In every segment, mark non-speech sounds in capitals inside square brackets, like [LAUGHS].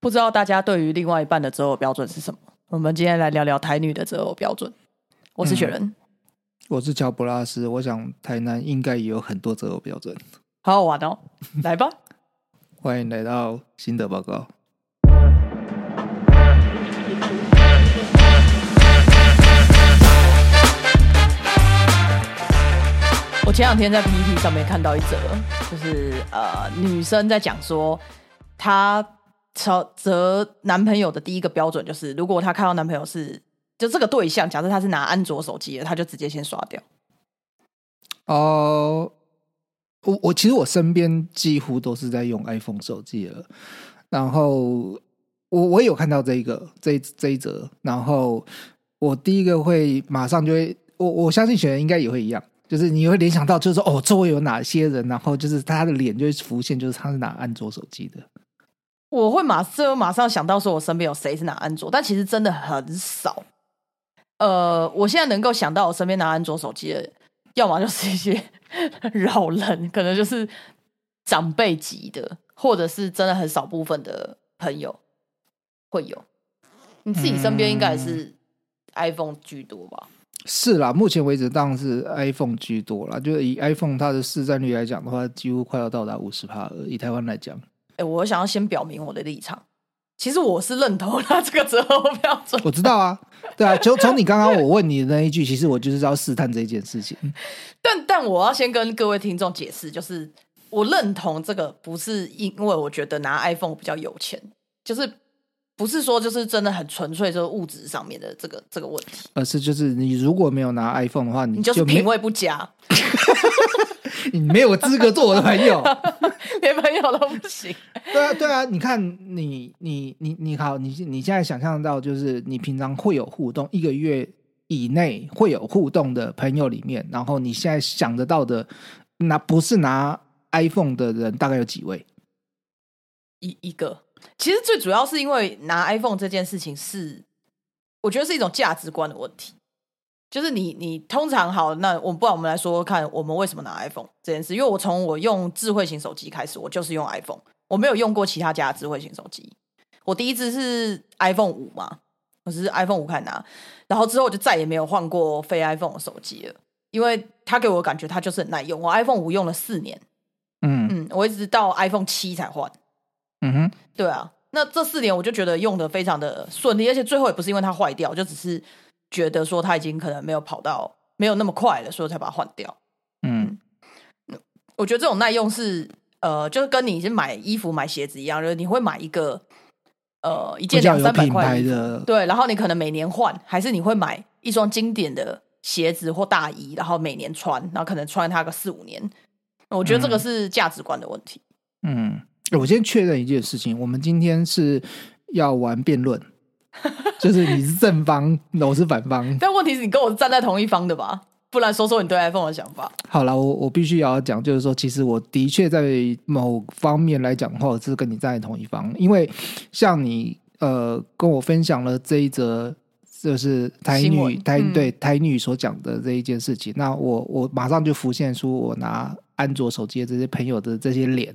不知道大家对于另外一半的择偶标准是什么？我们今天来聊聊台女的择偶标准。我是雪人，我是乔布拉斯。我想台南应该也有很多择偶标准，好好玩哦！来吧，[LAUGHS] 欢迎来到心得报告。我前两天在 PPT 上面看到一则，就是呃，女生在讲说，她择择男朋友的第一个标准就是，如果她看到男朋友是就这个对象，假设他是拿安卓手机的，她就直接先刷掉。哦，我我其实我身边几乎都是在用 iPhone 手机了，然后我我有看到这一个这这一则，然后我第一个会马上就会，我我相信选人应该也会一样。就是你会联想到，就是说哦，周围有哪些人，然后就是他的脸就会浮现，就是他是拿安卓手机的。我会马上马上想到说，我身边有谁是拿安卓，但其实真的很少。呃，我现在能够想到我身边拿安卓手机的，要么就是一些 [LAUGHS] 老人，可能就是长辈级的，或者是真的很少部分的朋友会有。你自己身边应该也是 iPhone 居多吧？是啦，目前为止当然是 iPhone 居多啦。就是以 iPhone 它的市占率来讲的话，几乎快要到达五十帕了。以台湾来讲，哎，我想要先表明我的立场。其实我是认同他这个择偶标准。我知道啊，对啊，就从你刚刚我问你的那一句，其实我就是要试探这件事情。[LAUGHS] 但但我要先跟各位听众解释，就是我认同这个不是因为我觉得拿 iPhone 比较有钱，就是。不是说就是真的很纯粹，就是物质上面的这个这个问题，而是就是你如果没有拿 iPhone 的话，你就是品味不佳，[LAUGHS] 你没有资格做我的朋友，[LAUGHS] 连朋友都不行。对啊，对啊，你看你你你你好，你你现在想象到就是你平常会有互动，一个月以内会有互动的朋友里面，然后你现在想得到的拿不是拿 iPhone 的人，大概有几位？一一个。其实最主要是因为拿 iPhone 这件事情是，我觉得是一种价值观的问题。就是你你通常好，那我不然我们来说说看，我们为什么拿 iPhone 这件事？因为我从我用智慧型手机开始，我就是用 iPhone，我没有用过其他家的智慧型手机。我第一只是 iPhone 五嘛，我是 iPhone 五开始拿，然后之后我就再也没有换过非 iPhone 的手机了，因为它给我的感觉它就是很耐用。我 iPhone 五用了四年，嗯嗯，我一直到 iPhone 七才换。嗯哼，对啊，那这四年我就觉得用的非常的顺利，而且最后也不是因为它坏掉，就只是觉得说他已经可能没有跑到没有那么快了，所以才把它换掉。嗯，我觉得这种耐用是呃，就是跟你是买衣服买鞋子一样，就是你会买一个呃一件两三百块的，对，然后你可能每年换，还是你会买一双经典的鞋子或大衣，然后每年穿，然后可能穿它个四五年。我觉得这个是价值观的问题。嗯。我先确认一件事情，我们今天是要玩辩论，[LAUGHS] 就是你是正方，我是反方。但问题是你跟我站在同一方的吧？不然说说你对 iPhone 的想法。好了，我我必须要讲，就是说，其实我的确在某方面来讲的话，我是跟你站在同一方，因为像你呃跟我分享了这一则，就是台女台对台女所讲的这一件事情，那我我马上就浮现出我拿。安卓手机的这些朋友的这些脸，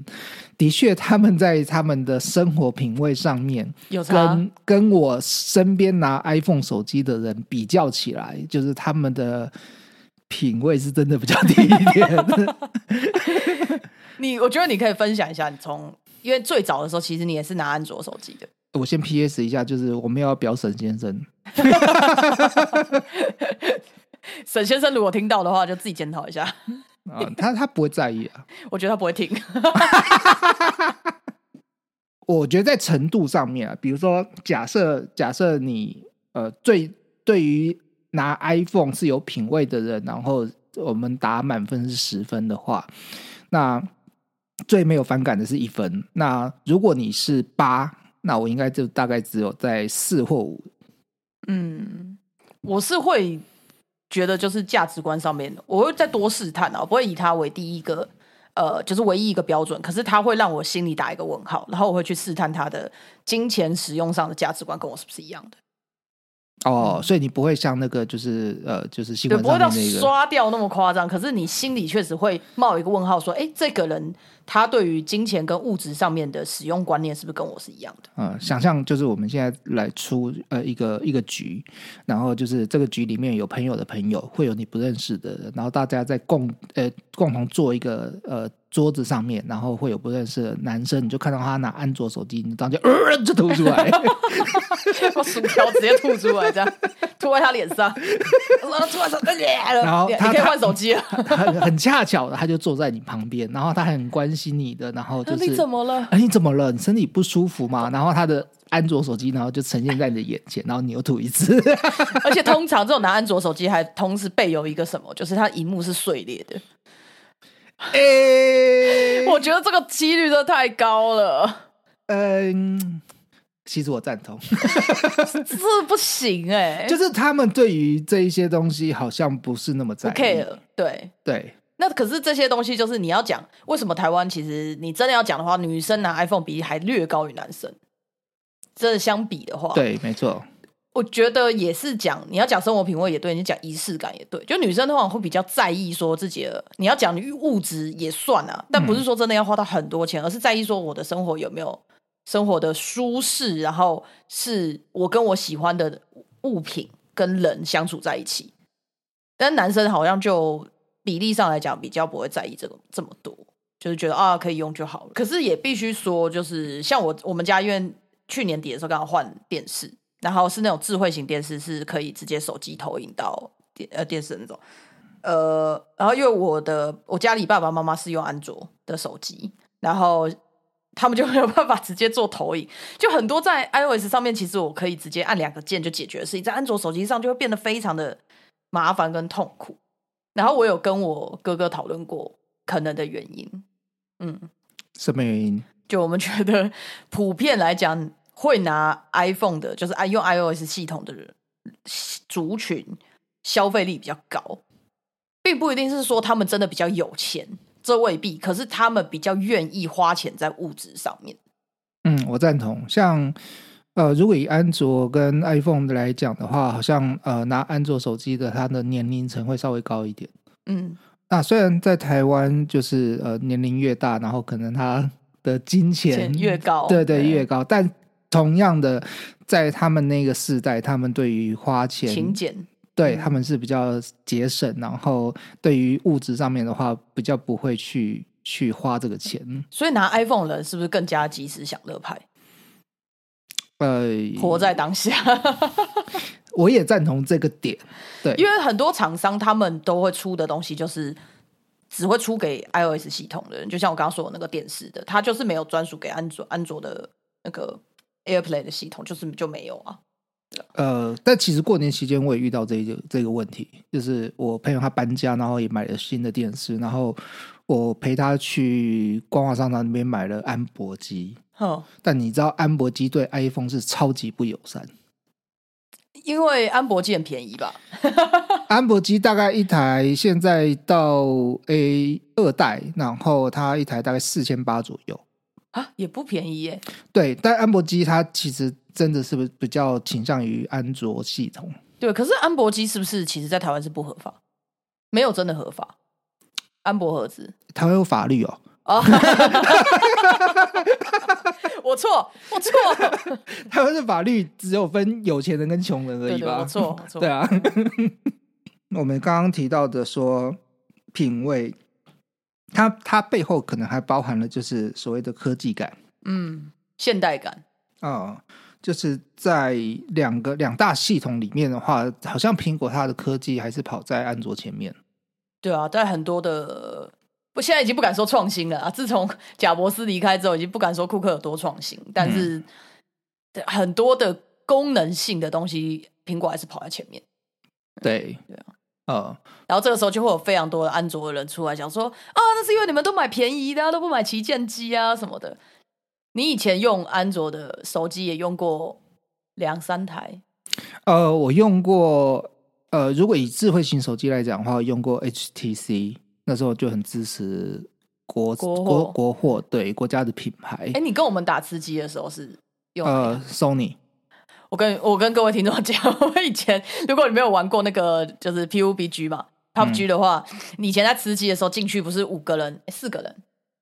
的确，他们在他们的生活品味上面，跟跟我身边拿 iPhone 手机的人比较起来，就是他们的品味是真的比较低一点。[LAUGHS] 你，我觉得你可以分享一下，你从因为最早的时候，其实你也是拿安卓手机的。我先 PS 一下，就是我们要表沈先生。[LAUGHS] 沈先生如果听到的话，就自己检讨一下。啊，他他不会在意啊，[LAUGHS] 我觉得他不会听。[LAUGHS] 我觉得在程度上面啊，比如说，假设假设你呃，最对于拿 iPhone 是有品味的人，然后我们打满分是十分的话，那最没有反感的是一分。那如果你是八，那我应该就大概只有在四或五。嗯，我是会。觉得就是价值观上面，我会再多试探啊，不会以他为第一个，呃，就是唯一一个标准。可是他会让我心里打一个问号，然后我会去试探他的金钱使用上的价值观跟我是不是一样的。哦，所以你不会像那个就是呃，就是新对，闻不会到上面那个，刷掉那么夸张。可是你心里确实会冒一个问号，说：哎，这个人他对于金钱跟物质上面的使用观念是不是跟我是一样的？嗯，想象就是我们现在来出呃一个一个局，然后就是这个局里面有朋友的朋友，会有你不认识的人，然后大家在共呃共同做一个呃桌子上面，然后会有不认识的男生，你就看到他拿安卓手机，你当就呃 [LAUGHS] 就吐出来，我薯条直接吐出来，这样 [LAUGHS] 吐在他脸上，我说吐在手，然后他可以换手机了。很 [LAUGHS] 很恰巧的，他就坐在你旁边，然后他很关心你的，然后就是你怎么了？哎，你怎么了？你身体不舒服吗？然后他的安卓手机，然后就呈现在你的眼前，然后你又吐一次。而且通常这种拿安卓手机还同时备有一个什么，就是它荧幕是碎裂的。哎，[LAUGHS] 我觉得这个几率真的太高了，嗯，其实我赞同，[LAUGHS] 这不行哎、就是他们对于这一些东西好像不是那么在不意。care。对，对，那可是这些东西就是你要讲，为什么台湾其实你真的要讲的话，女生拿 iPhone 比例还略高于男生。真的相比的话，对，没错，我觉得也是讲你要讲生活品味也对，你讲仪式感也对。就女生通常会比较在意说自己的，你要讲你物质也算啊，但不是说真的要花到很多钱，而是在意说我的生活有没有生活的舒适，然后是我跟我喜欢的物品跟人相处在一起。但男生好像就比例上来讲比较不会在意这个这么多，就是觉得啊可以用就好了。可是也必须说，就是像我我们家因为去年底的时候刚好换电视，然后是那种智慧型电视，是可以直接手机投影到电呃电视那种。呃，然后因为我的我家里爸爸妈妈是用安卓的手机，然后他们就没有办法直接做投影，就很多在 iOS 上面，其实我可以直接按两个键就解决的事情，在安卓手机上就会变得非常的麻烦跟痛苦。然后我有跟我哥哥讨论过可能的原因，嗯，什么原因？就我们觉得普遍来讲，会拿 iPhone 的，就是爱用 iOS 系统的人族群，消费力比较高，并不一定是说他们真的比较有钱，这未必。可是他们比较愿意花钱在物质上面。嗯，我赞同。像呃，如果以安卓跟 iPhone 来讲的话，好像呃拿安卓手机的，它的年龄层会稍微高一点。嗯，那虽然在台湾就是呃年龄越大，然后可能他的金钱钱越高对对对越高，但同样的，在他们那个世代，他们对于花钱勤俭。嗯对他们是比较节省，然后对于物质上面的话，比较不会去去花这个钱。所以拿 iPhone 的人是不是更加及时享乐派，呃，活在当下？[LAUGHS] 我也赞同这个点。对，因为很多厂商他们都会出的东西就是只会出给 iOS 系统的人，就像我刚刚说的那个电视的，它就是没有专属给安卓安卓的那个 AirPlay 的系统，就是就没有啊。呃，但其实过年期间我也遇到这个这个问题，就是我朋友他搬家，然后也买了新的电视，然后我陪他去官华商场那边买了安博机，哦，但你知道安博机对 iPhone 是超级不友善。因为安博机很便宜吧？[LAUGHS] 安博机大概一台现在到 A 二代，然后它一台大概四千八左右。啊，也不便宜耶。对，但安博机它其实真的是不比较倾向于安卓系统。对，可是安博机是不是其实在台湾是不合法？没有真的合法。安博盒子台湾有法律哦，哦，[LAUGHS] 我错，我错，[LAUGHS] 台湾的法律只有分有钱人跟穷人而对对，已吧？我错，我错。对啊，[LAUGHS] 我们刚刚提到的说品味，它它背后可能还包含了就是所谓的科技感嗯，现代感。啊、就是在两个两大系统里面的话，好像苹果它的科技还是跑在安卓前面。对啊，但很多的，我现在已经不敢说创新了啊。自从 [LAUGHS] 贾伯斯离开之后，已经不敢说库克有多创新，但是很多的功能性的东西，苹果还是跑在前面。对对啊，呃，然后这个时候就会有非常多的安卓的人出来讲说啊，那是因为你们都买便宜的、啊，都不买旗舰机啊什么的。你以前用安卓的手机也用过两三台，呃，我用过，呃，如果以智慧型手机来讲的话，用过 HTC，那时候就很支持国国国国货，对国家的品牌。哎，。你跟我们打吃鸡的时候是用呃，Sony，我跟我跟各位听众讲，[LAUGHS] 我以前如果你没有玩过那个就是 PUBG 嘛，PUBG 的话，你以前在吃鸡的时候进去不是五个人、诶四个人，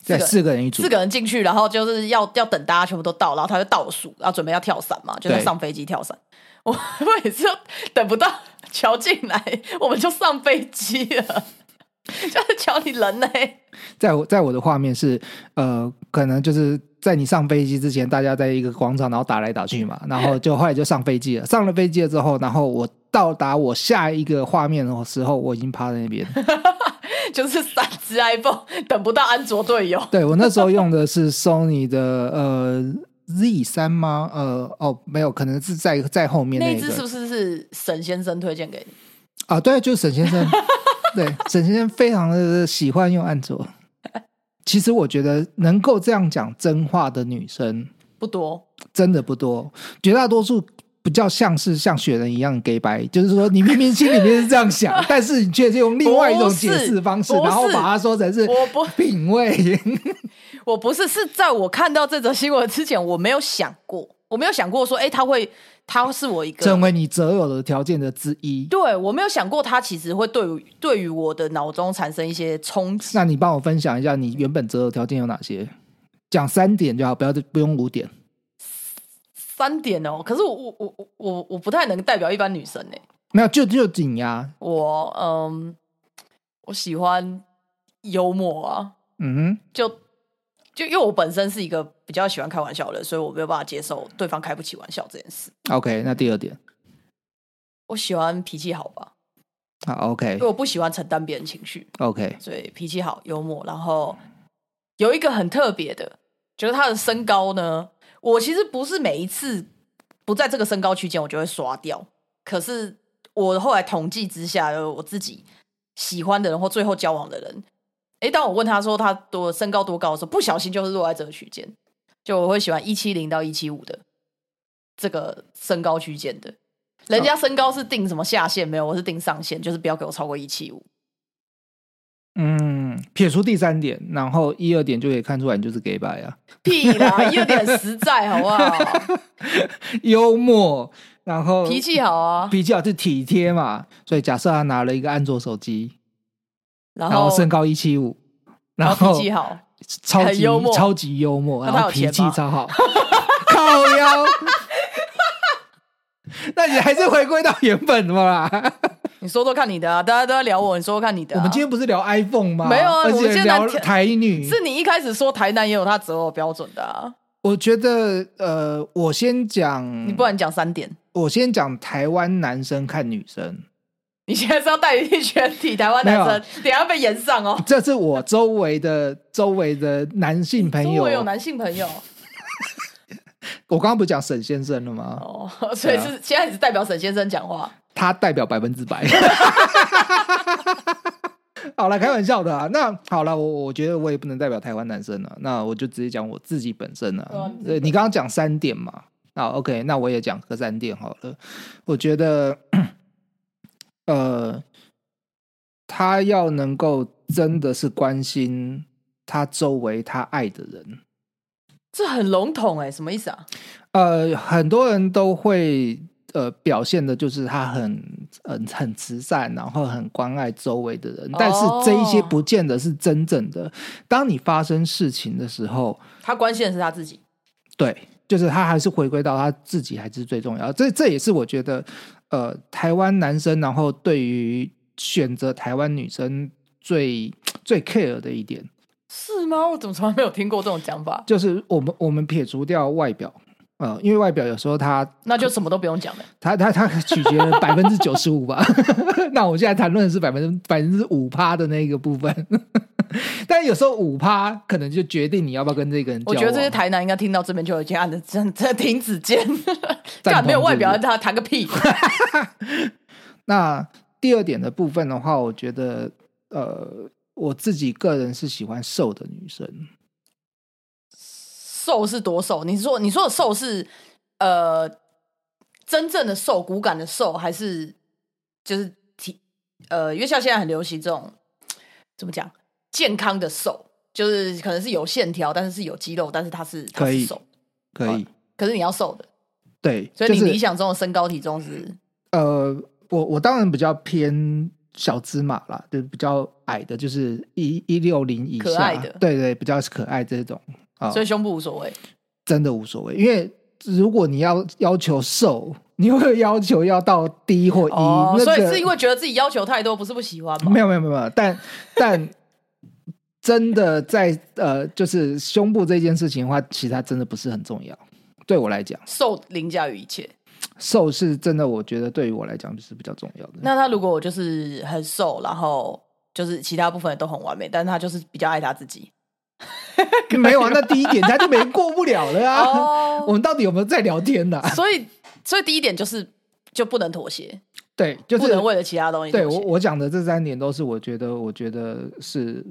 对，四个人一组四，个人进去，然后就是要要等大家全部都到，然后他就倒数，然后准备要跳伞嘛，就是上飞机跳伞。我 [LAUGHS] 每次都等不到 [LAUGHS] 乔进来，我们就上飞机了。[LAUGHS] 就是瞧你人呢、在我在我的画面是呃，可能就是在你上飞机之前，大家在一个广场，然后打来打去嘛，然后就后来就上飞机了。上了飞机了之后，然后我到达我下一个画面的时候，我已经趴在那边。[LAUGHS] 就是三只 iPhone 等不到安卓队友。[LAUGHS] 对我那时候用的是 Sony 的呃 Z 三吗？呃哦，没有，可能是在在后面那只是不是是沈先生推荐给你？啊，对，就是沈先生，对，沈先生非常的喜欢用安卓。其实我觉得能够这样讲真话的女生不多，真的不多，绝大多数比较像是像雪人一样 gay 白，就是说你明明心里面是这样想，但是你却是用另外一种解释方式，然后把它说成是我不品味。[LAUGHS] 我不是是在我看到这则新闻之前，我没有想过，我没有想过说，哎、他会，他是我一个成为你择偶的条件的之一。对我没有想过，他其实会对于对于我的脑中产生一些冲击。那你帮我分享一下你原本择偶条件有哪些？讲三点就好，不要不用五点。三点哦，可是我我我我我不太能代表一般女生呢。没有，就就紧呀。我嗯，我喜欢幽默啊，嗯就就因为我本身是一个比较喜欢开玩笑的人，所以我没有办法接受对方开不起玩笑这件事。，OK，那第二点，我喜欢脾气好吧，好，OK。因为我不喜欢承担别人情绪，OK，所以脾气好、幽默。然后有一个很特别的，就是他的身高呢，我其实不是每一次不在这个身高区间我就会刷掉，可是我后来统计之下，有我自己喜欢的人或最后交往的人，诶，当我问他说他多身高多高的时候，不小心就是落在这个区间，就我会喜欢一七零到一七五的这个身高区间的。人家身高是定什么下限没有，我是定上限，就是不要给我超过一七五。嗯，撇除第三点，然后一二点就可以看出来你就是 gay 白啊，屁啦，一二点实在好不好？[LAUGHS] 幽默，然后脾气好啊，脾气好是体贴嘛。所以假设他拿了一个安卓手机，然后身高一七五，然后脾气好，超级幽默超级幽默，他然后脾气超好，[LAUGHS] 靠腰。[LAUGHS] 那你还是回归到原本的嘛？[LAUGHS] 你说说看你的啊，大家都在聊我，你说说看你的、啊。我们今天不是聊 iPhone 吗？没有啊而且我们聊台女。是你一开始说台南也有他择偶标准的啊，我觉得，呃，我先讲，你不然讲三点。我先讲台湾男生看女生，你现在是要带领全体台湾男生，等下被延上哦。这是我周围的周围的男性朋友。周围有男性朋友 [LAUGHS] 我刚刚不是讲沈先生了吗？哦，所以是现在只代表沈先生讲话。他代表百分之百。[LAUGHS] 好了，开玩笑的啊。那好了，我我觉得我也不能代表台湾男生了，那我就直接讲我自己本身了对你刚刚讲三点嘛，那 OK，那我也讲个三点好了。我觉得，呃，他要能够真的是关心他周围他爱的人。这很笼统哎、什么意思啊？呃，很多人都会呃表现的就是他很很很慈善，然后很关爱周围的人，但是这一些哦不见得是真正的。当你发生事情的时候，他关心的是他自己。对，就是他还是回归到他自己还是最重要。这这也是我觉得，呃，台湾男生然后对于选择台湾女生最 [TSK] 最 care 的一点，是吗？我怎么从来没有听过这种讲法？就是我们我们撇除掉外表。呃，因为外表有时候他那就什么都不用讲了。他他他取决了百分之九十五吧。[LAUGHS] 那我现在谈论的是百分之百分之五趴的那个部分，[LAUGHS] 但有时候五趴可能就决定你要不要跟这个人。我觉得这些台南应该听到这边就已经按的真真停止键，赞同干没有外表他谈个屁。[LAUGHS] 那第二点的部分的话，我觉得呃，我自己个人是喜欢瘦的女生。瘦是多瘦？你说你说的瘦是呃真正的瘦，骨感的瘦，还是就是体呃？因为像现在很流行这种怎么讲健康的瘦，就是可能是有线条，但是是有肌肉，但是它是它可以是瘦，可以，可是你要瘦的对，所以你理想中的身高体重是呃，我我当然比较偏小芝麻啦，就是比较矮的，就是一一六零以下，可爱的对对，比较可爱这种啊，所以胸部无所谓。真的无所谓，因为如果你要要求瘦，你会要求要到低或 E，、哦，那个所以是因为觉得自己要求太多，不是不喜欢吗？没有没有没有，但 [LAUGHS] 但真的在呃，就是胸部这件事情的话，其实它真的不是很重要。对我来讲，瘦凌驾于一切。瘦是真的，我觉得对于我来讲就是比较重要的。那他如果我就是很瘦，然后就是其他部分都很完美，但是他就是比较爱他自己。[LAUGHS] 没有啊，那第一点他就没过不了了啊。哦 [LAUGHS] 我们到底有没有在聊天呢、所以，所以第一点就是就不能妥协，对，就是不能为了其他东西。对我我讲的这三点都是我觉得，我觉得是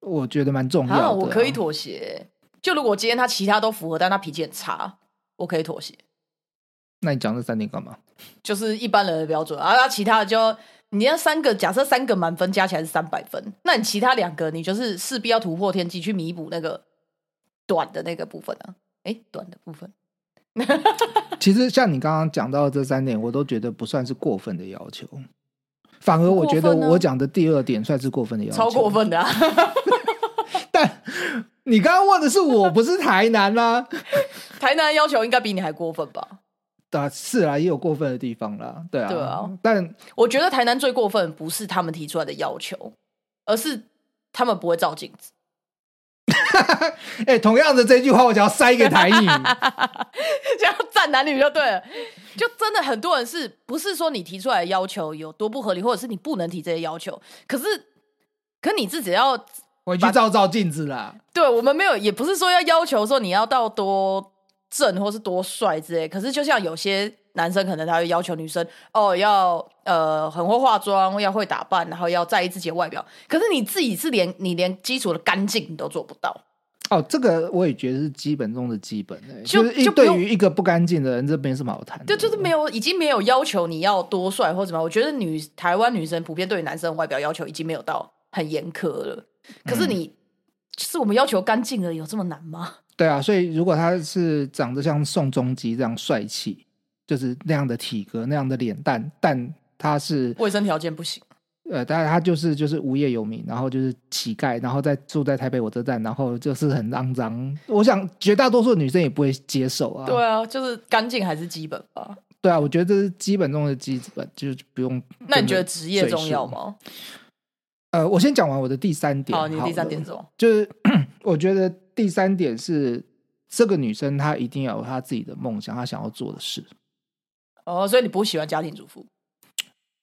我觉得蛮重要的、啊，我可以。妥协。就如果今天他其他都符合，但他脾气很差，我可以妥协。那你讲这三点干嘛？就是一般人的标准，啊，那其他的就你要三个，假设三个满分加起来是三百分，那你其他两个你就是势必要突破天际去弥补那个短的那个部分啊，哎，短的部分，[LAUGHS] 其实像你刚刚讲到的这三点，我都觉得不算是过分的要求，反而我觉得我讲的第二点算是过分的要求，超过。分的啊！[LAUGHS] 但你刚刚问的是我，不是台南啦、[LAUGHS] 台南要求应该比你还过分吧？啊，是啦，也有过分的地方啦，对啊，对啊。但我觉得台南最过分不是他们提出来的要求，而是他们不会照镜子。[LAUGHS] 哎、同样的这句话，我想要塞给台女。[LAUGHS] 这样站男女就对了，就真的很多人是不是说你提出来的要求有多不合理，或者是你不能提这些要求？可是，可你自己要回去照照镜子啦。对我们没有，也不是说要要求说你要到多正或是多帅之类。可是就像有些男生可能他会要求女生哦要呃很会化妆，要会打扮，然后要在意自己的外表。可是你自己是连你连基础的干净你都做不到。哦，这个我也觉得是基本中的基本、欸，就是对于一个不干净的人，这没什么好谈的。对，就是没有，已经没有要求你要多帅或什么样。我觉得女台湾女生普遍对于男生的外表要求已经没有到很严苛了。可是你，就是我们要求干净了，有这么难吗？对啊，所以如果他是长得像宋仲基这样帅气，就是那样的体格、那样的脸蛋，但他是卫生条件不行。呃，当然他就是就是无业游民，然后就是乞丐，然后再住在台北火车站，然后就是很肮脏。我想绝大多数女生也不会接受啊。对啊，就是干净还是基本吧。对啊，我觉得这是基本中的基本，就是不用。那你觉得职业重要？吗？呃，我先讲完我的第三点。好，你的第三点了是什么？就是 [CLEARS THROAT] 我觉得第三点是这个女生她一定要有她自己的梦想，她想要做的事。哦，所以你不喜欢家庭主妇？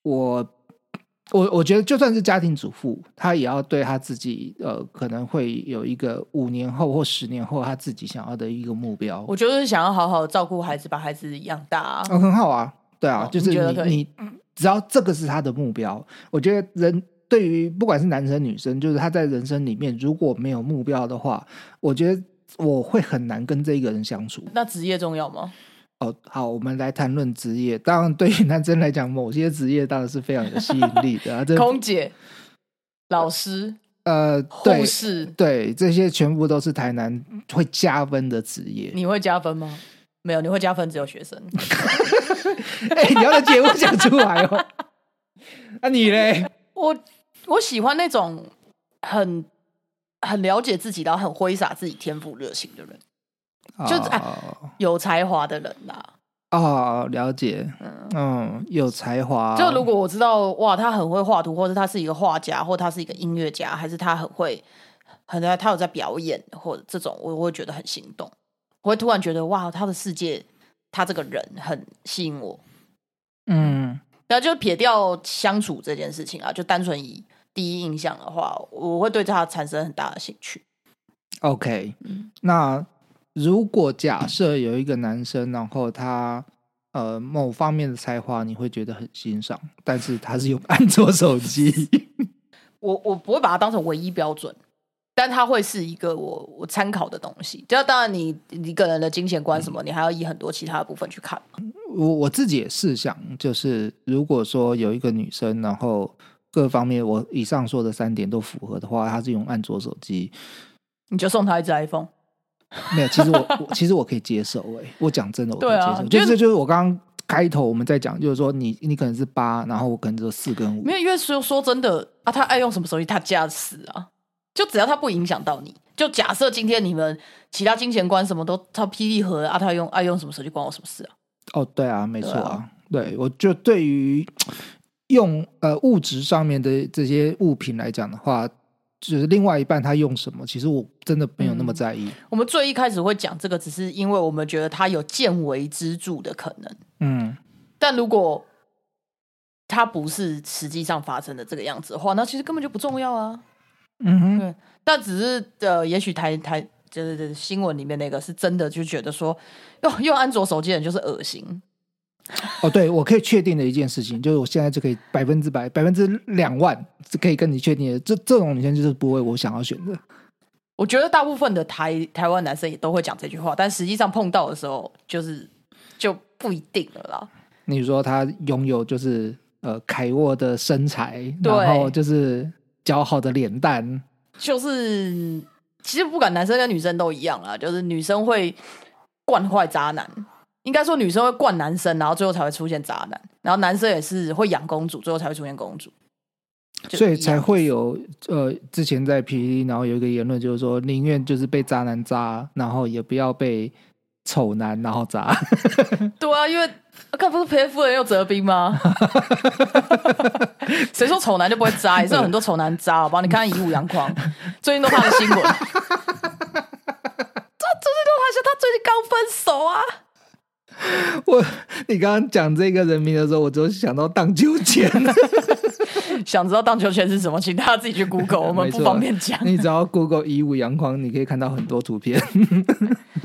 我我我觉得就算是家庭主妇，她也要对她自己呃可能会有一个五年后或十年后她自己想要的一个目标。我就是想要好好照顾孩子，把孩子养大、啊。嗯，很好啊，对啊，哦就是你你只要这个是她的目标，我觉得人对于不管是男生女生，就是他在人生里面如果没有目标的话，我觉得我会很难跟这一个人相处。那职业重要吗？哦，好，我们来谈论职业。当然，对于男生来讲，某些职业当然是非常有吸引力的 [LAUGHS] 空姐、老师、呃，对护士，对，这些全部都是台南会加分的职业。你会加分吗？没有，你会加分只有学生。[LAUGHS] 哎、你要在节目讲出来哦。那、[LAUGHS] 你嘞？我我喜欢那种很很了解自己，然后很挥洒自己天赋热情的人，就是有才华的人啦。哦，了解，嗯，有才华。就如果我知道哇，他很会画图，或者他是一个画家，或他是一个音乐家，还是他很会，很他有在表演，或者这种，我我会觉得很心动。我会突然觉得哇，他的世界，他这个人很吸引我。嗯，然后就撇掉相处这件事情啊，就单纯以第一印象的话，我会对他产生很大的兴趣。OK，、嗯那如果假设有一个男生，然后他呃某方面的才华你会觉得很欣赏，但是他是用安卓手机，[LAUGHS] 我我不会把它当成唯一标准，但它会是一个我我参考的东西。就当然你你个人的金钱观什么，你还要以很多其他的部分去看。我我自己也试想，就是如果说有一个女生，然后各方面我以上说的三点都符合的话，他是用安卓手机，你就送他一只 iPhone，没有，其实我我其实我可以接受哎、我讲真的，我可以接受，就就是是就是我刚刚开头我们在讲，就是说你你可能是八，然后我可能只有四跟五。没，有，因为说说真的啊，他爱用什么手机，他驾驶啊，就只要他不影响到你，就假设今天你们其他金钱观什么都他霹雳盒啊，他用爱用什么手机关我什么事啊？哦，对啊，没错对啊啊，对我就对于用呃物质上面的这些物品来讲的话，就是另外一半他用什么，其实我真的没有那么嗯在意。我们最一开始会讲这个，只是因为我们觉得他有见微知著的可能，嗯但如果他不是实际上发生的这个样子的话，那其实根本就不重要啊。嗯哼，对，但只是呃，也许台台就是新闻里面那个是真的，就觉得说，用用安卓手机的人就是恶心。[LAUGHS] 哦，对，我可以确定的一件事情，就是我现在就可以百分之百、百分之两万是可以跟你确定的，这这种女生就是不会我想要选的。我觉得大部分的台台湾男生也都会讲这句话，但实际上碰到的时候，就是就不一定了啦。你说他拥有就是呃凯沃的身材，然后就是姣好的脸蛋，就是其实不管男生跟女生都一样啦，就是女生会惯坏渣男，应该说女生会惯男生，然后最后才会出现渣男，然后男生也是会养公主，最后才会出现公主，所以才会有呃之前在 PPT，然后有一个言论就是说宁愿就是被渣男渣，然后也不要被丑男然后渣。[LAUGHS] 对啊，因为看不是赔夫人又折兵吗？[LAUGHS] 谁说丑男就不会渣？也是有很多丑男渣，好吧？你看以武扬匡，最近都他的新闻。[LAUGHS] 他最近都他说他最近刚分手啊。[LAUGHS] 我你刚刚讲这个人名的时候，我就想到荡秋千。[LAUGHS] 想知道荡秋千是什么，请大家自己去 Google，[LAUGHS] 我们不方便讲。你只要 Google 一五阳光，你可以看到很多图片。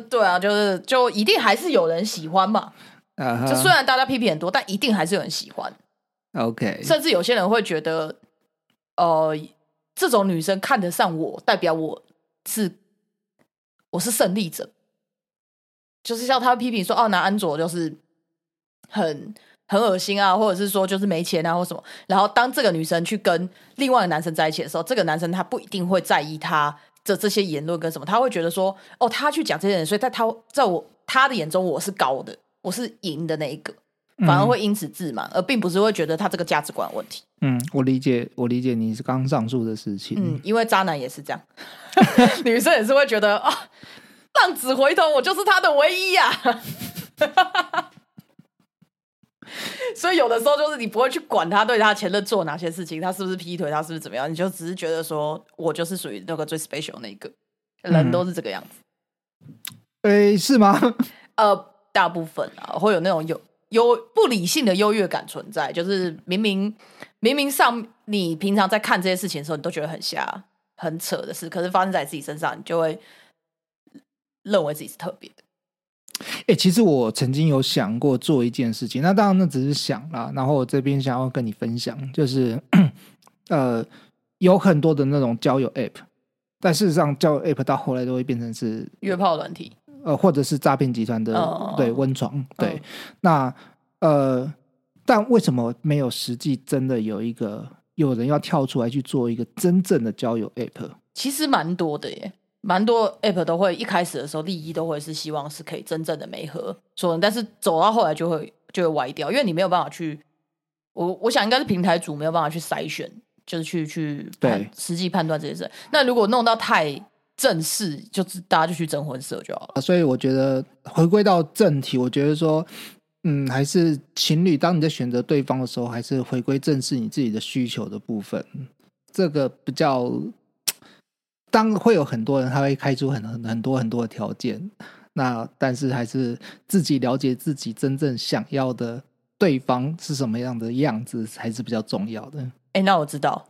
对啊，就是就一定还是有人喜欢嘛。啊就虽然大家批评很多，但一定还是有人喜欢。，OK，甚至有些人会觉得，呃，这种女生看得上我，代表我是我是胜利者。就是像他批评说，哦，拿安卓就是很很恶心啊，或者是说就是没钱啊，或什么。然后当这个女生去跟另外一个男生在一起的时候，这个男生他不一定会在意他的这些言论跟什么，他会觉得说，哦，他去讲这些人，所以在他在我他的眼中我是高的，我是赢的那一个。反而会因此自满，而并不是会觉得他这个价值观有问题。嗯，我理解，我理解你是刚上述的事情。嗯，因为渣男也是这样，[LAUGHS] 女生也是会觉得啊，浪子回头，我就是他的唯一呀、[LAUGHS] 所以有的时候就是你不会去管他对他前任做哪些事情，他是不是劈腿，他是不是怎么样，你就只是觉得说我就是属于那个最 special 那一个，人都是这个样子。诶，是吗？呃，大部分啊会有那种有有不理性的优越感存在，就是明明明明上你平常在看这些事情的时候，你都觉得很瞎、很扯的事，可是发生在自己身上，你就会认为自己是特别的。哎、其实我曾经有想过做一件事情，那当然那只是想啦。然后我这边想要跟你分享，就是呃，有很多的那种交友 App，但事实上交友 App 到后来都会变成是约炮软体，呃，或者是诈骗集团的、哦对温床，对。嗯那呃，但为什么没有实际真的有一个有人要跳出来去做一个真正的交友 App？其实蛮多的耶，蛮多 app 都会一开始的时候利益都会是希望是可以真正的媒合说，但是走到后来就会就会歪掉，因为你没有办法去，我我想应该是平台主没有办法去筛选，就是去去判对实际判断这些事。那如果弄到太正式，就是大家就去征婚社就好了。所以我觉得回归到正题，我觉得说，嗯，还是情侣，当你在选择对方的时候，还是回归正视你自己的需求的部分，这个比较。当会有很多人他会开出很很很多很多的条件，那但是还是自己了解自己真正想要的对方是什么样的样子，还是比较重要的。哎、那我知道，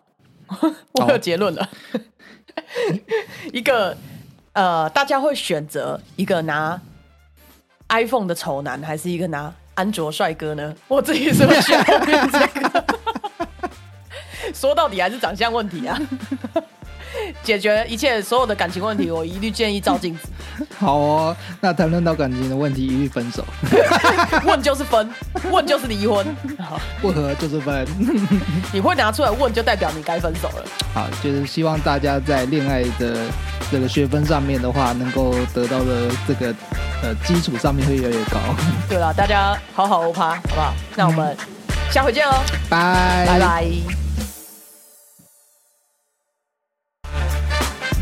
[LAUGHS] 我有结论了。[LAUGHS] 一个呃，大家会选择一个拿 iPhone 的丑男，还是一个拿安卓帅哥呢？我自己是会选后面这个。[LAUGHS] 说到底还是长相问题啊！[LAUGHS] 解决一切所有的感情问题，我一律建议照镜子。[LAUGHS] 好哦，那谈论到感情的问题，一律分手，[LAUGHS] 问就是分，问就是离婚。好，不合就是分。你会拿出来问，就代表你该分手了。好，就是希望大家在恋爱的这个学分上面的话，能够得到的这个呃基础上面会越来越高。对了，大家好好欧趴，好不好？那我们下回见哦，拜拜拜。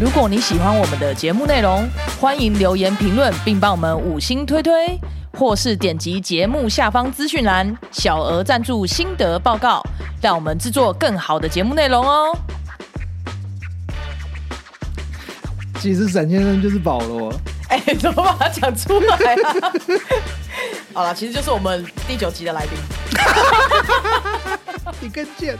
如果你喜欢我们的节目内容，欢迎留言评论，并帮我们五星推推，或是点击节目下方资讯栏小额赞助心得报告，让我们制作更好的节目内容哦。其实沈先生就是保罗，[LAUGHS] 哎、怎么把它讲出来啊？[LAUGHS] 好了，其实就是我们第九集的来宾。你更贱。